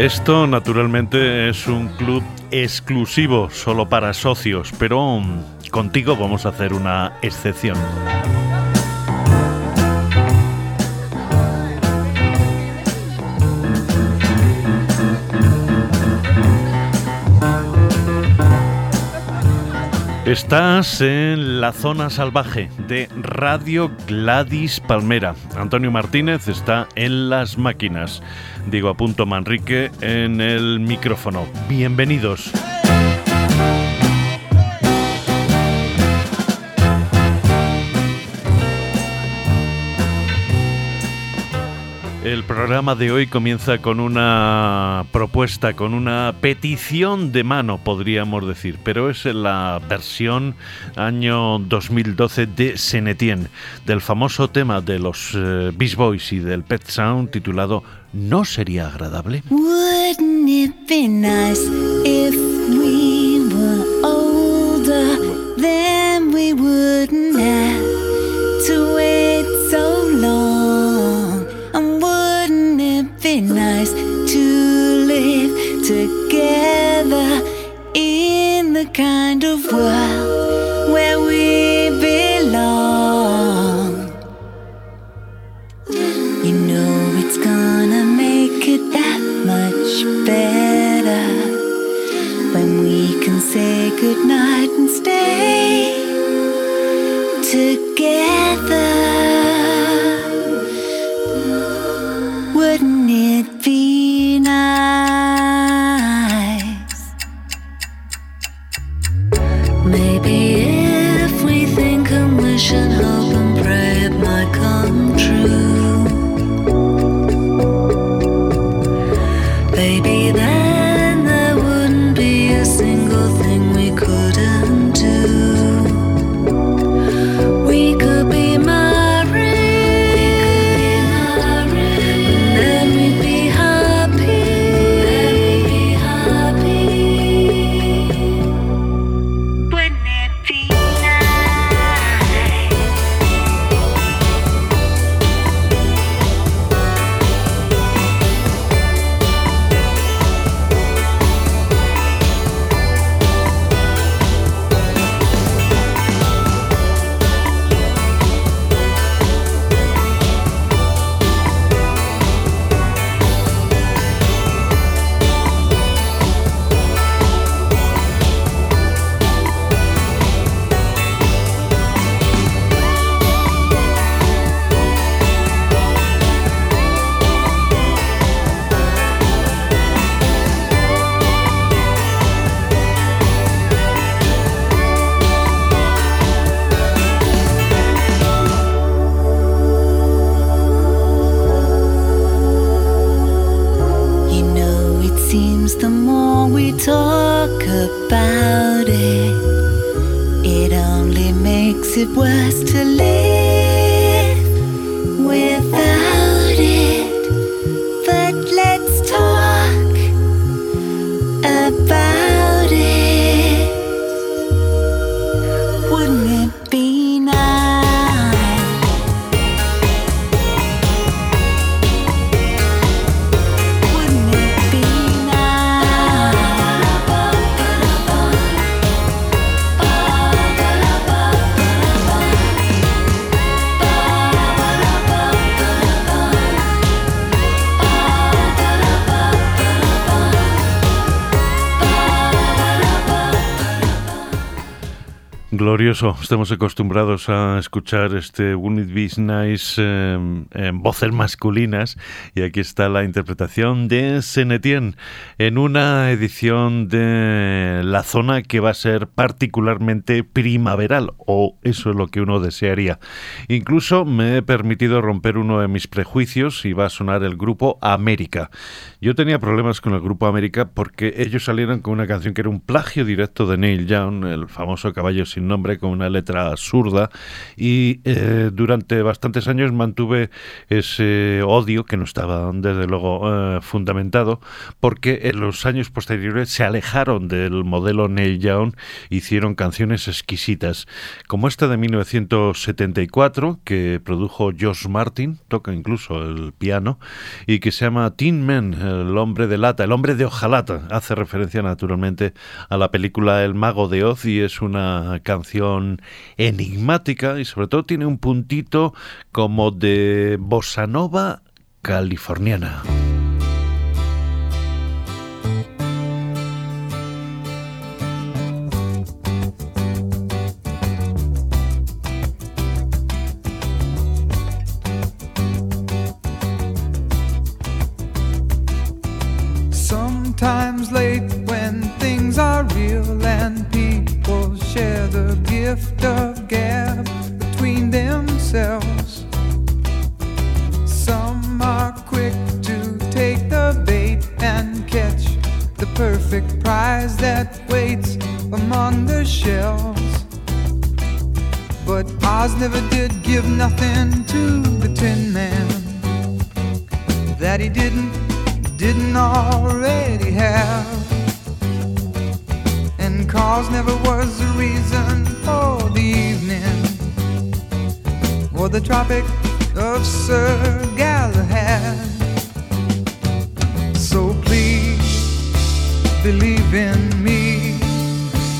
Esto naturalmente es un club exclusivo solo para socios, pero contigo vamos a hacer una excepción. Estás en la zona salvaje de Radio Gladys Palmera. Antonio Martínez está en las máquinas. Digo a punto Manrique en el micrófono. Bienvenidos. El programa de hoy comienza con una propuesta, con una petición de mano, podríamos decir, pero es la versión año 2012 de Senetien, del famoso tema de los eh, Beast Boys y del Pet Sound titulado ¿No sería agradable? Wouldn't it be nice if we were older? Then we wouldn't have to kind of world Glorioso, estamos acostumbrados a escuchar este Wouldn't It Be Nice en voces masculinas y aquí está la interpretación de Senetien en una edición de la zona que va a ser particularmente primaveral o eso es lo que uno desearía. Incluso me he permitido romper uno de mis prejuicios y va a sonar el grupo América. Yo tenía problemas con el grupo América porque ellos salieron con una canción que era un plagio directo de Neil Young, el famoso caballo sin sin con una letra absurda y eh, durante bastantes años mantuve ese odio que no estaba desde luego eh, fundamentado porque en los años posteriores se alejaron del modelo Neil Young, hicieron canciones exquisitas como esta de 1974 que produjo Josh Martin, toca incluso el piano y que se llama Tin Man, el hombre de lata, el hombre de hojalata, hace referencia naturalmente a la película El mago de Oz y es una canción enigmática y sobre todo tiene un puntito como de bossa nova californiana. Sometimes late the gift of gab between themselves. Some are quick to take the bait and catch the perfect prize that waits among the shells. But Oz never did give nothing to the Tin Man that he didn't didn't already have. Cause never was the reason for the evening or the Tropic of Sir Galahad. So please believe in me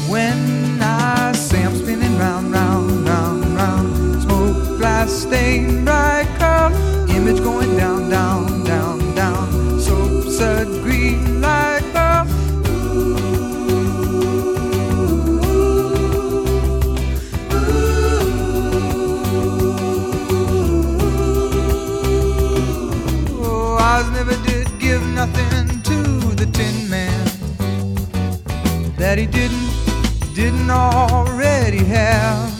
when I say I'm spinning round, round, round, round. Smoke, glass, stain, bright color, image going down, down, already have.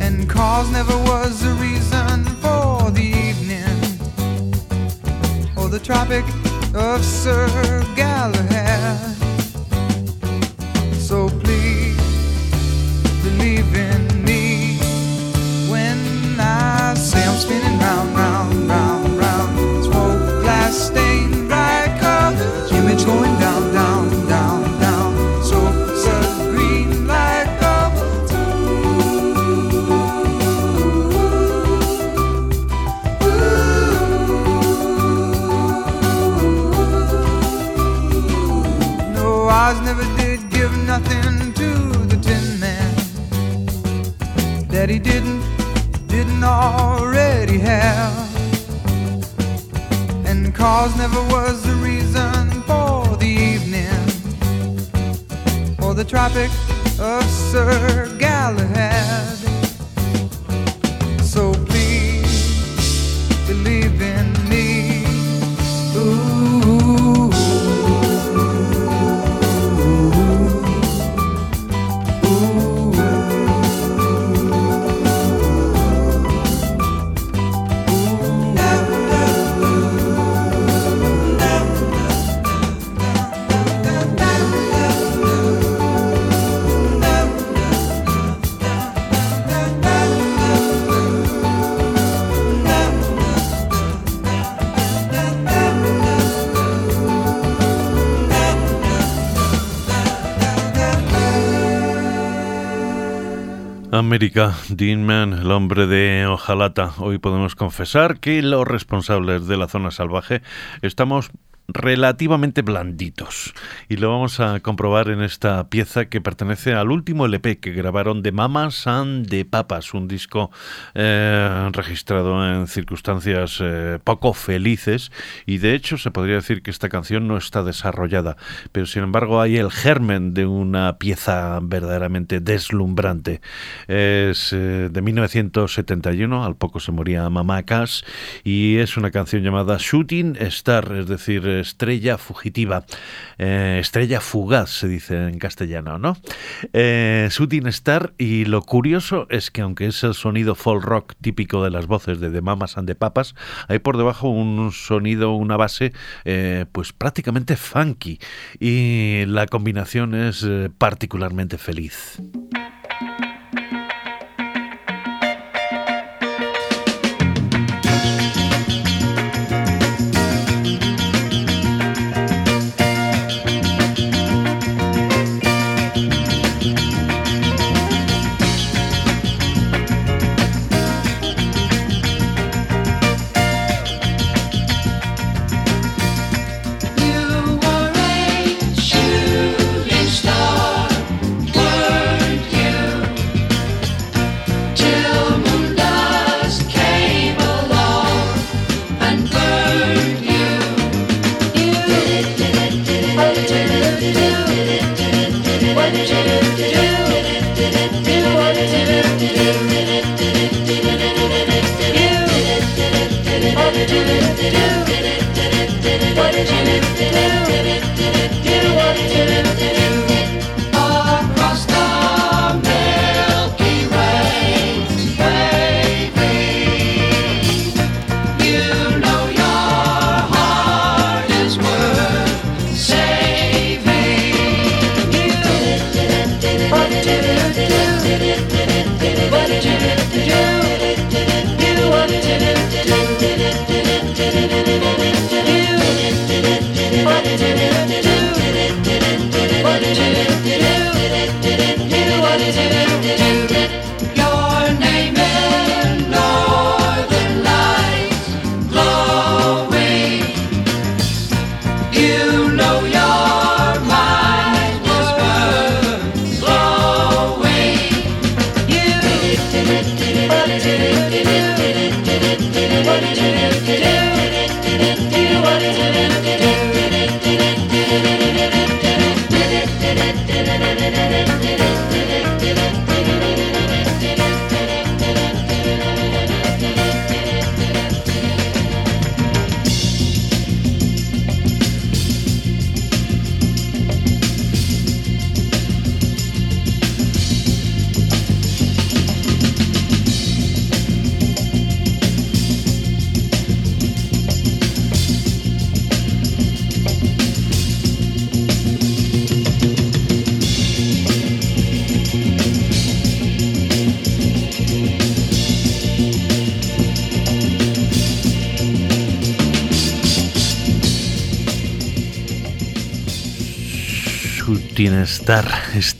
And cause never was the reason for the evening or the Tropic of Sir Galahad. Cause never was the reason for the evening or the Tropic of Sir Galahad. América, Dean Man, el hombre de Ojalata. Hoy podemos confesar que los responsables de la zona salvaje estamos relativamente blanditos. Y lo vamos a comprobar en esta pieza que pertenece al último LP que grabaron de Mamas and de Papas, un disco eh, registrado en circunstancias eh, poco felices y de hecho se podría decir que esta canción no está desarrollada, pero sin embargo hay el germen de una pieza verdaderamente deslumbrante. Es eh, de 1971, al poco se moría Mamá y es una canción llamada Shooting Star, es decir, estrella fugitiva, eh, estrella fugaz se dice en castellano, ¿no? Eh, Shooting y lo curioso es que aunque es el sonido folk rock típico de las voces de The Mamas and the Papas, hay por debajo un sonido, una base eh, pues prácticamente funky y la combinación es eh, particularmente feliz.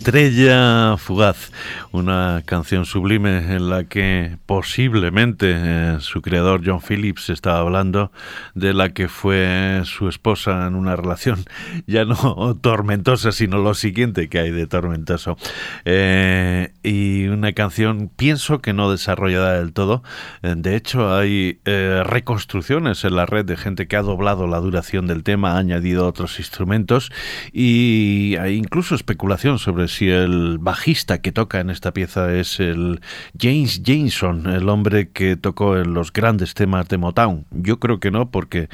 Estrella Fugaz, una canción sublime en la que posiblemente eh, su creador John Phillips estaba hablando de la que fue su esposa en una relación ya no tormentosa, sino lo siguiente que hay de tormentoso. Eh, y una canción, pienso que no desarrollada del todo. Eh, de hecho, hay reconstrucciones en la red de gente que ha doblado la duración del tema, ha añadido otros instrumentos y hay incluso especulación sobre si el bajista que toca en esta pieza es el James Jameson, el hombre que tocó en los grandes temas de Motown. Yo creo que no, porque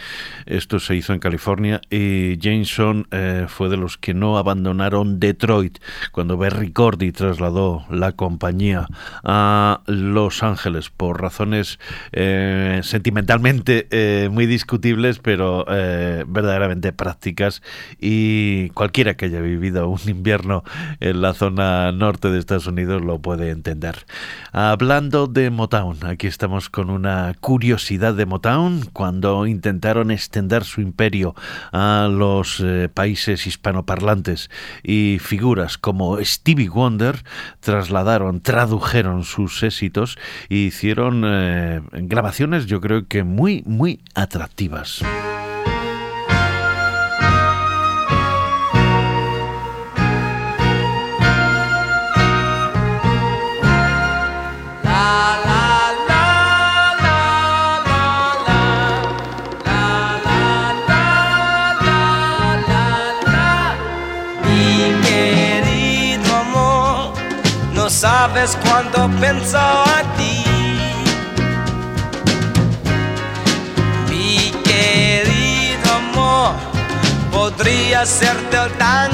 esto se hizo en California y Jameson eh, fue de los que no abandonaron Detroit cuando Berry Gordy trasladó la compañía a Los Ángeles por razones eh, sentimentalmente eh, muy discutibles, pero verdaderamente prácticas y cualquiera que haya vivido un invierno en la zona norte de Estados Unidos lo puede entender. Hablando de Motown, aquí estamos con una curiosidad de Motown cuando intentaron extender su imperio a los eh, países hispanoparlantes y figuras como Stevie Wonder trasladaron, tradujeron sus éxitos e hicieron eh, grabaciones yo creo que muy, muy atractivas. Pienso a ti. Mi querido amor podría serte tan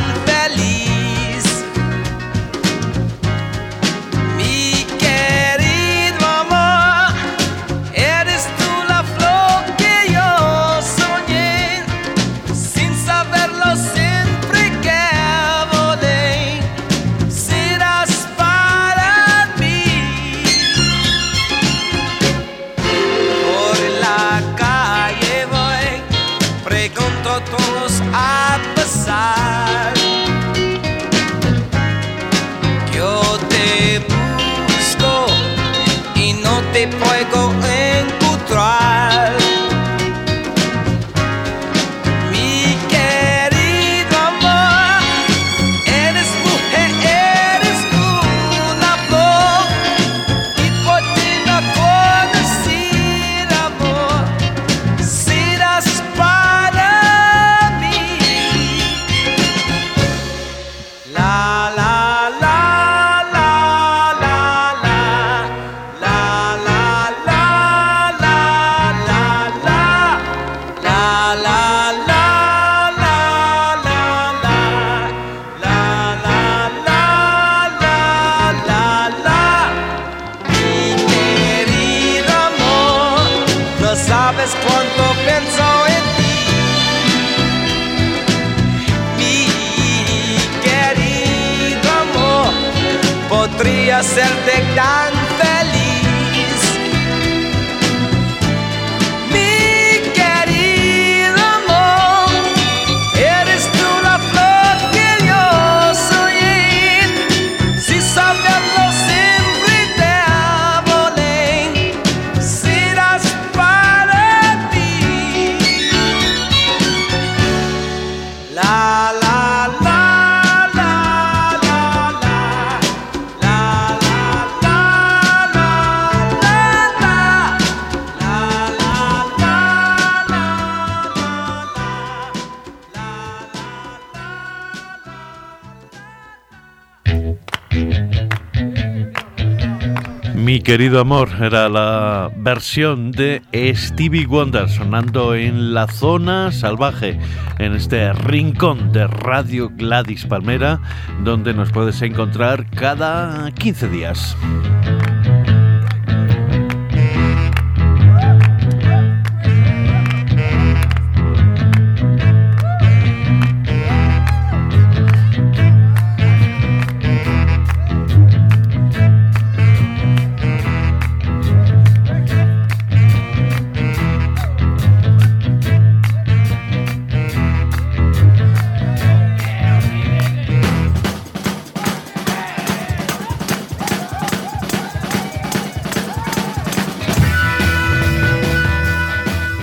certa idade querido amor era la versión de Stevie Wonder sonando en la zona salvaje, en este rincón de Radio Gladys Palmera, donde nos puedes encontrar cada 15 días.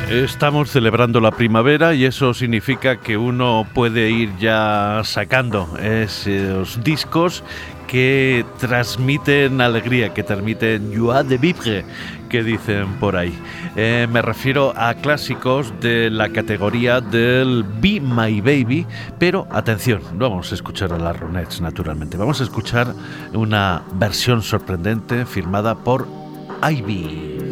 Estamos celebrando la primavera y eso significa que uno puede ir ya sacando esos discos que transmiten alegría, que transmiten joie de vivre, que dicen por ahí. Eh, me refiero a clásicos de la categoría del Be My Baby, pero atención, no vamos a escuchar a las Ronettes, naturalmente. Vamos a escuchar una versión sorprendente firmada por Ivy.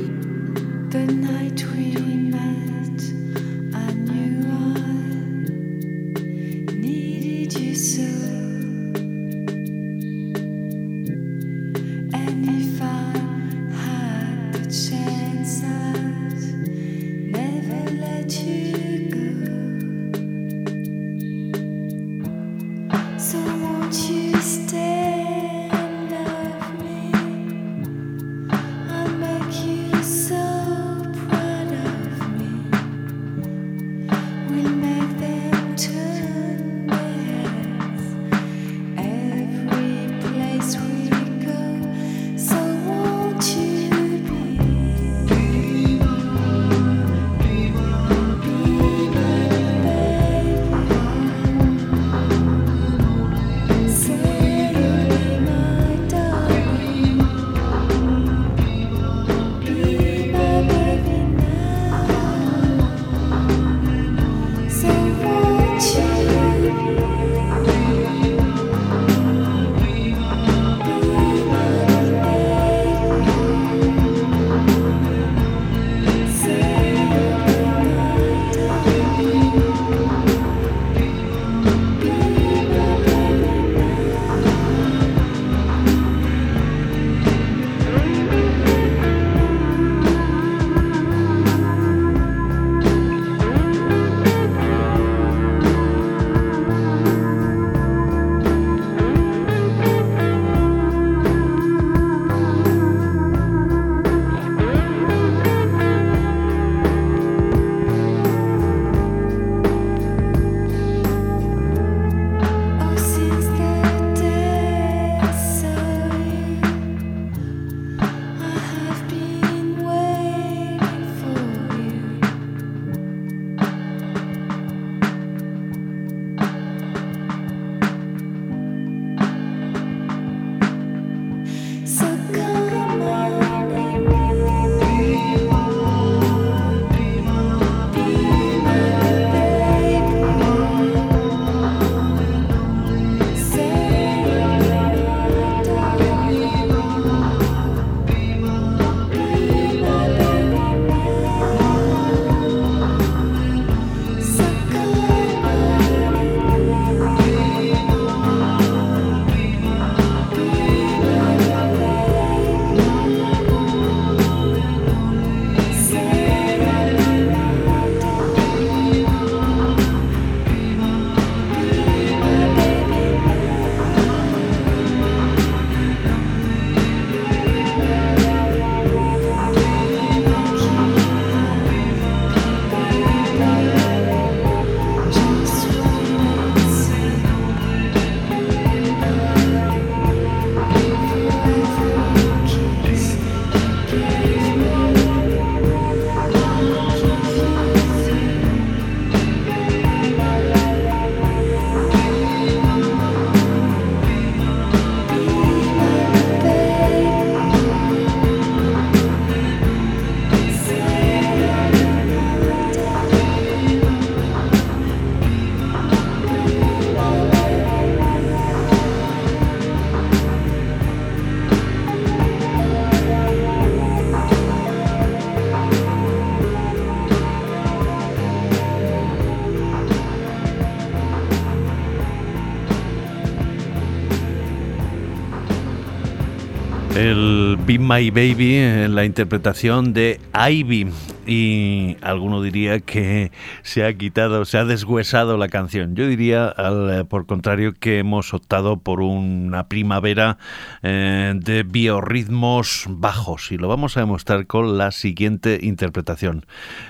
El Be My Baby en la interpretación de Ivy y alguno diría que se ha quitado, se ha deshuesado la canción. Yo diría, al, eh, por contrario, que hemos optado por una primavera eh, de biorritmos bajos y lo vamos a demostrar con la siguiente interpretación.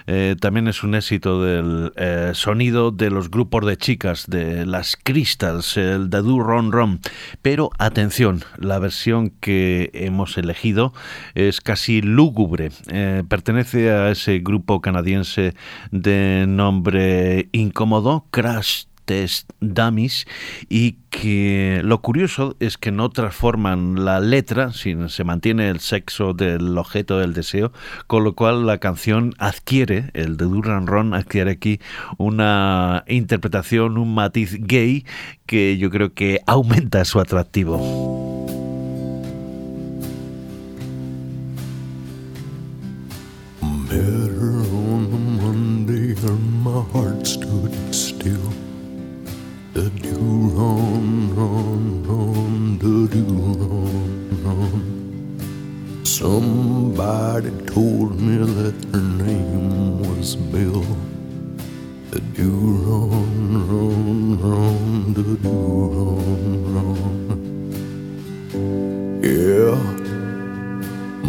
Eh, también es un éxito del eh, sonido de los grupos de chicas, de las Crystals, el Dadu Ron Ron. Pero atención, la versión que hemos elegido es casi lúgubre. Pertenece a ese grupo canadiense de nombre incómodo, Crash Test Dummies y que lo curioso es que no transforman la letra, sino se mantiene el sexo del objeto del deseo, con lo cual la canción adquiere, el de Duran Ron adquiere aquí una interpretación, un matiz gay que yo creo que aumenta su atractivo. Met her on a Monday and my heart stood still. The do ron ron ron, the do ron ron. Somebody told me that her name was Bill. The do ron ron ron, the do ron ron. Yeah,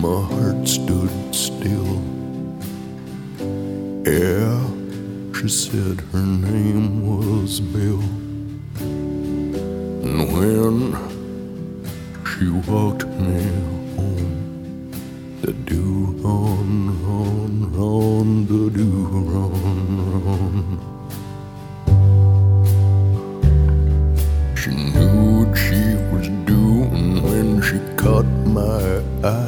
my heart stood still. Yeah, she said her name was Bill. And when she walked me home, the do ron ron ron, the do ron ron. She knew what she was doing when she caught my eye.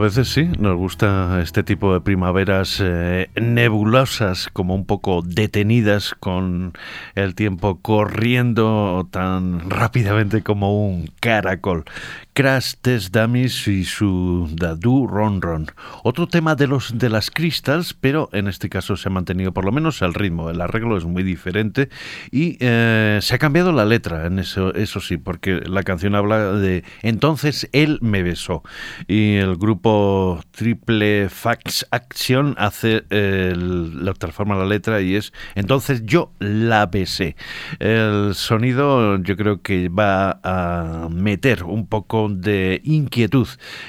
Veces sí, nos gusta este tipo de primaveras eh, nebulosas, como un poco detenidas con el tiempo corriendo tan rápidamente como un caracol. Crash Test Dummies y su Dadu Ron Ron. Otro tema de los de las Crystals, pero en este caso se ha mantenido por lo menos el ritmo. El arreglo es muy diferente y eh, se ha cambiado la letra en eso, eso sí, porque la canción habla de entonces él me besó y el grupo Triple Fax Action hace el, la transforma la letra y es entonces yo la besé. El sonido yo creo que va a meter un poco de inquietud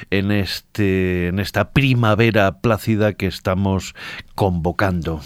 en este en esta primavera plácida que estamos convocando.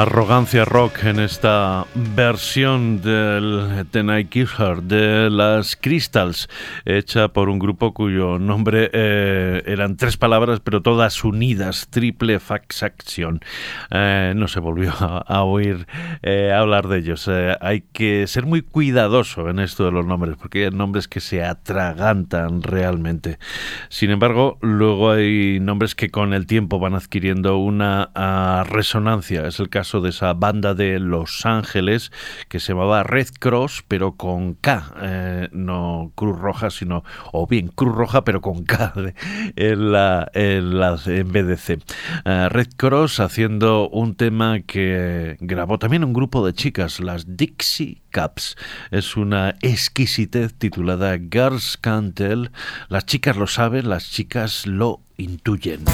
Arrogancia rock en esta versión del The Night Killer de las Crystals, hecha por un grupo cuyo nombre eh, eran tres palabras, pero todas unidas, triple fax action. Eh, no se volvió a, a oír eh, hablar de ellos. Eh, hay que ser muy cuidadoso en esto de los nombres, porque hay nombres que se atragantan realmente. Sin embargo, luego hay nombres que con el tiempo van adquiriendo una ah, resonancia. Es el caso de esa banda de Los Ángeles Que se llamaba Red Cross, pero con K, eh, no Cruz Roja, sino, o bien Cruz Roja, pero con K en, la, en, la- en vez de C. Eh, Red Cross haciendo un tema que grabó también un grupo de chicas, las Dixie Caps. Es una exquisitez titulada Girls Can't Tell. Las chicas lo saben, las chicas lo intuyen.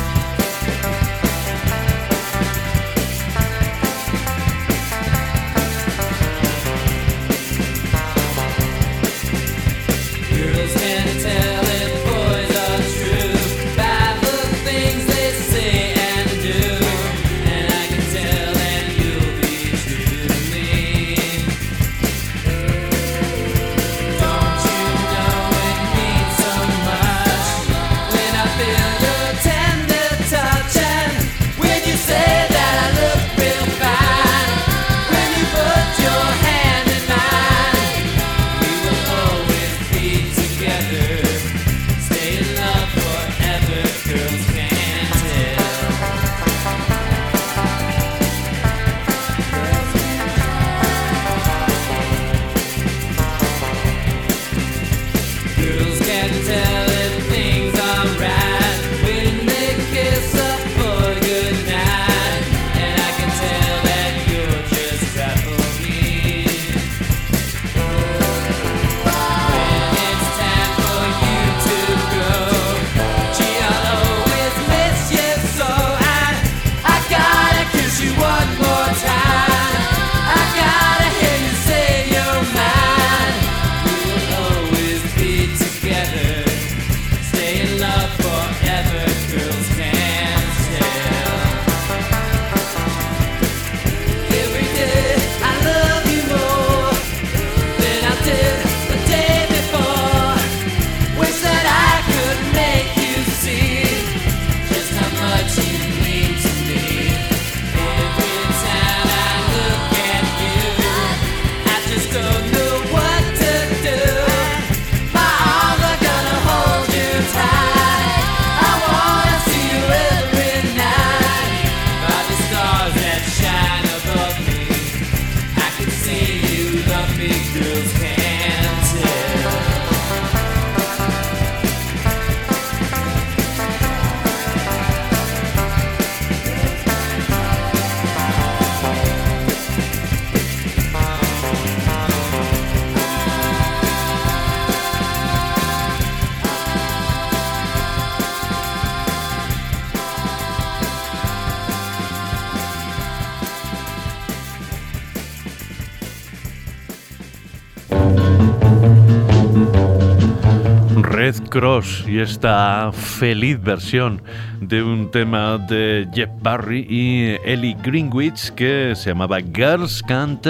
Y esta feliz versión de un tema de Jeff Barry y Ellie Greenwich que se llamaba Girls Can't.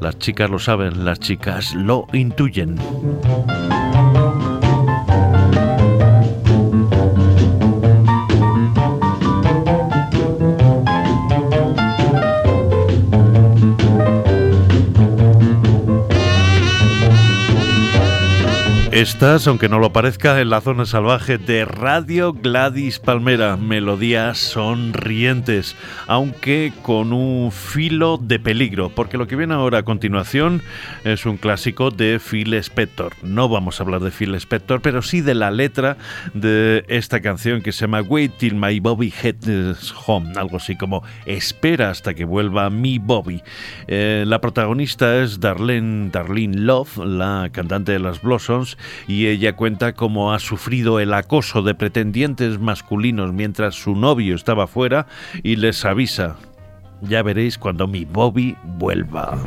Las chicas lo saben, las chicas lo intuyen. Estás, aunque no lo parezca, en la zona salvaje de Radio Gladys Palmera. Melodías sonrientes, aunque con un filo de peligro, porque lo que viene ahora a continuación es un clásico de Phil Spector. No vamos a hablar de Phil Spector, pero sí de la letra de esta canción que se llama Wait Till My Bobby Heads Home, algo así como Espera hasta que vuelva mi Bobby. Eh, la protagonista es Darlene, Darlene Love, la cantante de las Blossoms, y ella cuenta cómo ha sufrido el acoso de pretendientes masculinos mientras su novio estaba fuera y les avisa. Ya veréis cuando mi Bobby vuelva.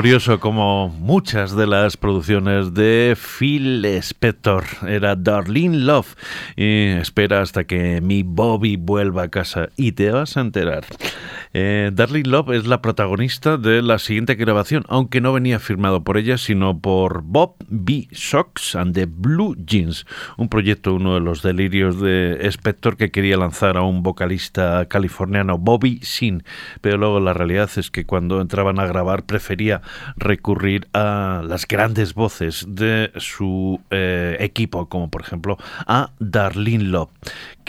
Glorioso como muchas de las producciones de Phil Spector. Era Darlene Love. Y espera hasta que mi Bobby vuelva a casa y te vas a enterar. Eh, Love es la protagonista de la siguiente grabación, aunque no venía firmado por ella, sino por Bob B. Sox and the Blue Jeans, un proyecto, uno de los delirios de Spector que quería lanzar a un vocalista californiano, Bobby Sin, pero luego la realidad es que cuando entraban a grabar prefería recurrir a las grandes voces de su eh, equipo, como por ejemplo a Darlene Love,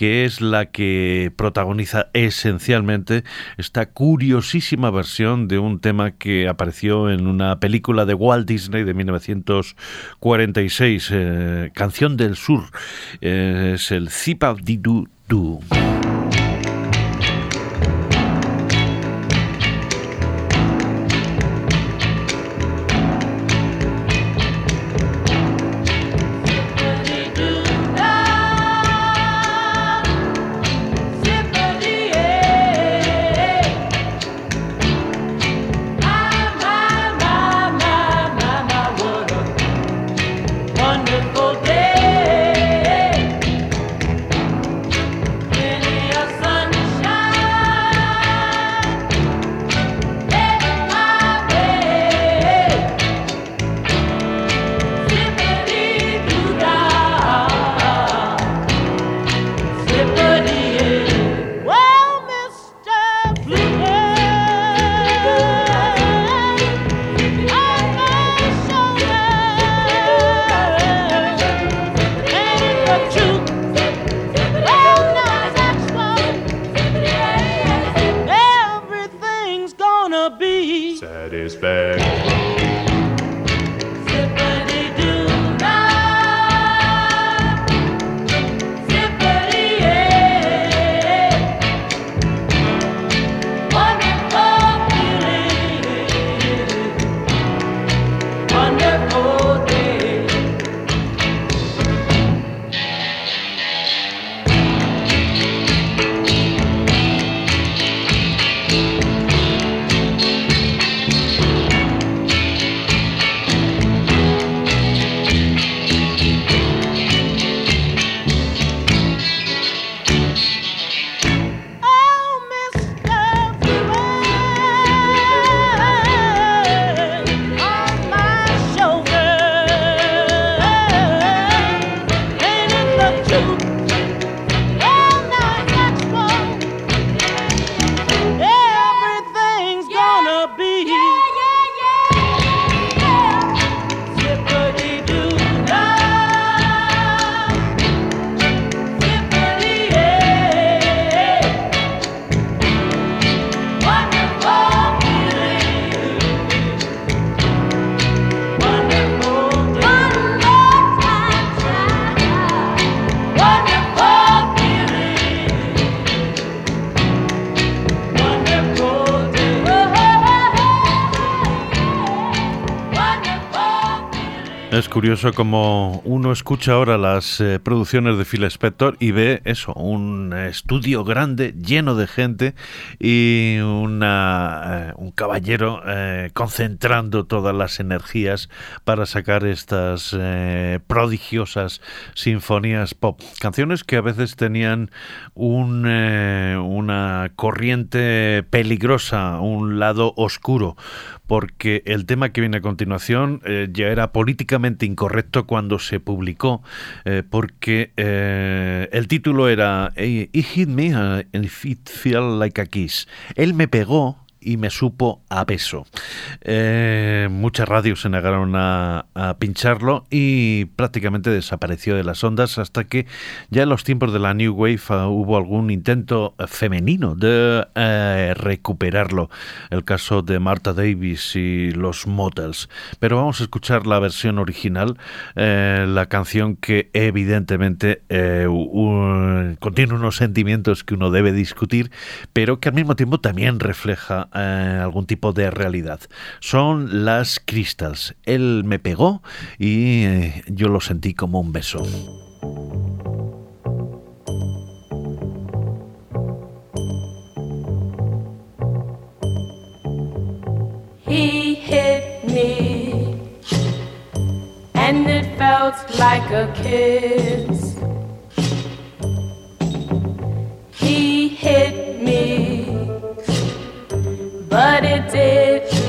que es la que protagoniza esencialmente esta curiosísima versión de un tema que apareció en una película de Walt Disney de 1946, eh, Canción del Sur. Eh, es el Zipa Didu Du. Curioso como uno escucha ahora las eh, producciones de Phil Spector y ve eso, un estudio grande lleno de gente y una, eh, un caballero eh, concentrando todas las energías para sacar estas eh, prodigiosas sinfonías pop. Canciones que a veces tenían un, una corriente peligrosa, un lado oscuro, porque el tema que viene a continuación ya era políticamente incorrecto cuando se publicó, porque el título era He hit me uh, and it felt like a kiss. Él me pegó y me supo a beso. Eh, muchas radios se negaron a, a pincharlo y prácticamente desapareció de las ondas hasta que ya en los tiempos de la New Wave ah, hubo algún intento femenino de eh, recuperarlo. El caso de Martha Davis y los Motels. Pero vamos a escuchar la versión original, eh, la canción que evidentemente eh, contiene unos sentimientos que uno debe discutir, pero que al mismo tiempo también refleja eh, algún tipo de realidad. Son las Crystals. Él me pegó y eh, yo lo sentí como un beso. He hit me, and it felt like a kiss. He hit me. but it did.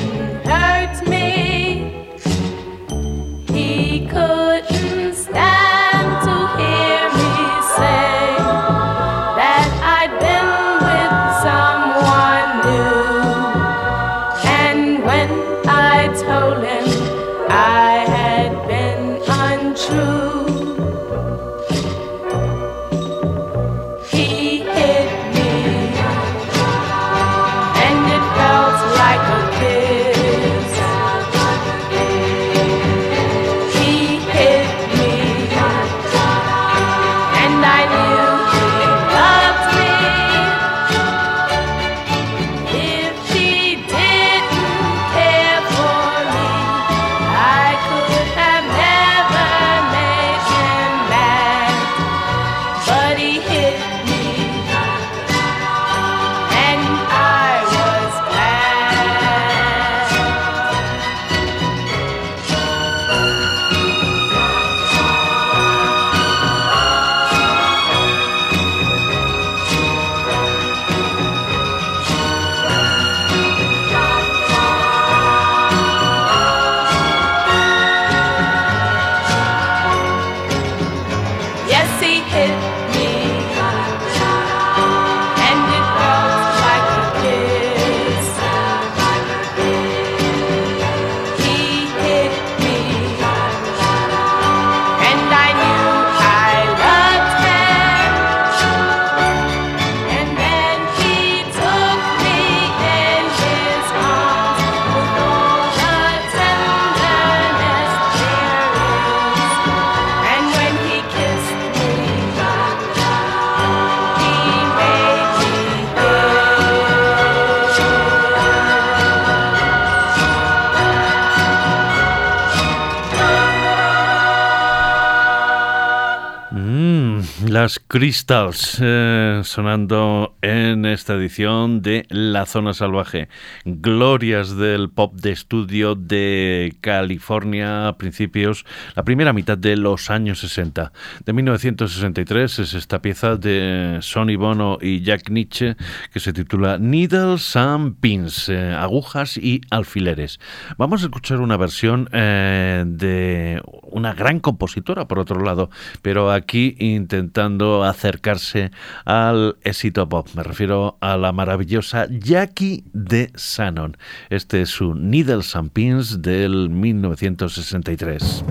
Crystals eh, sonando en esta edición de La Zona Salvaje. Glorias del pop de estudio de California a principios, la primera mitad de los años 60. De 1963 es esta pieza de Sonny Bono y Jack Nietzsche que se titula Needles and Pins, eh, agujas y alfileres. Vamos a escuchar una versión eh, de una gran compositora, por otro lado, pero aquí intentando a acercarse al éxito pop. Me refiero a la maravillosa Jackie de Shannon. Este es su Needles and Pins del 1963.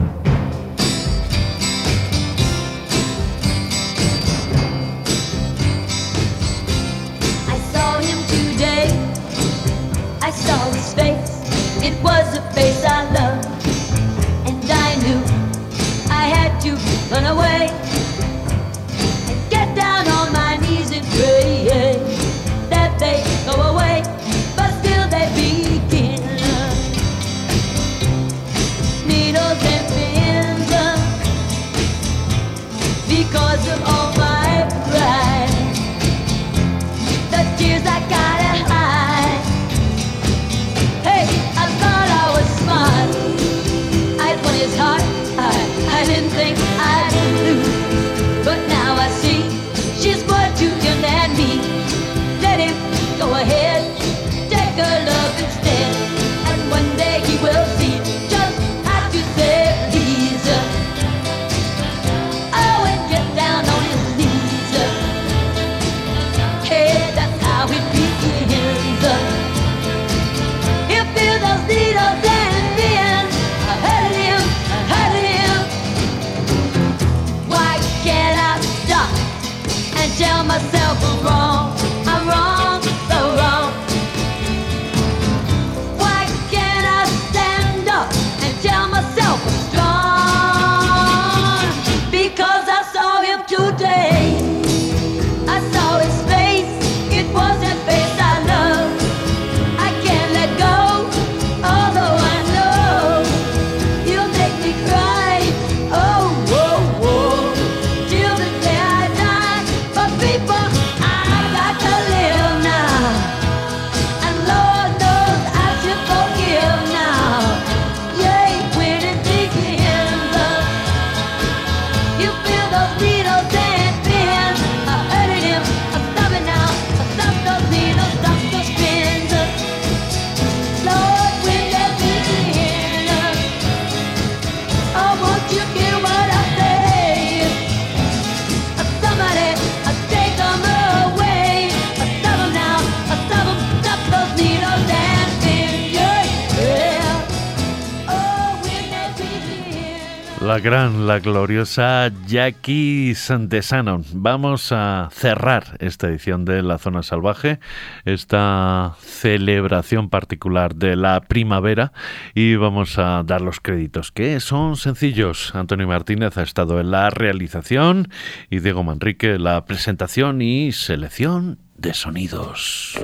La gran, la gloriosa Jackie Santesano. Vamos a cerrar esta edición de La Zona Salvaje, esta celebración particular de la primavera y vamos a dar los créditos que son sencillos. Antonio Martínez ha estado en la realización y Diego Manrique en la presentación y selección de sonidos.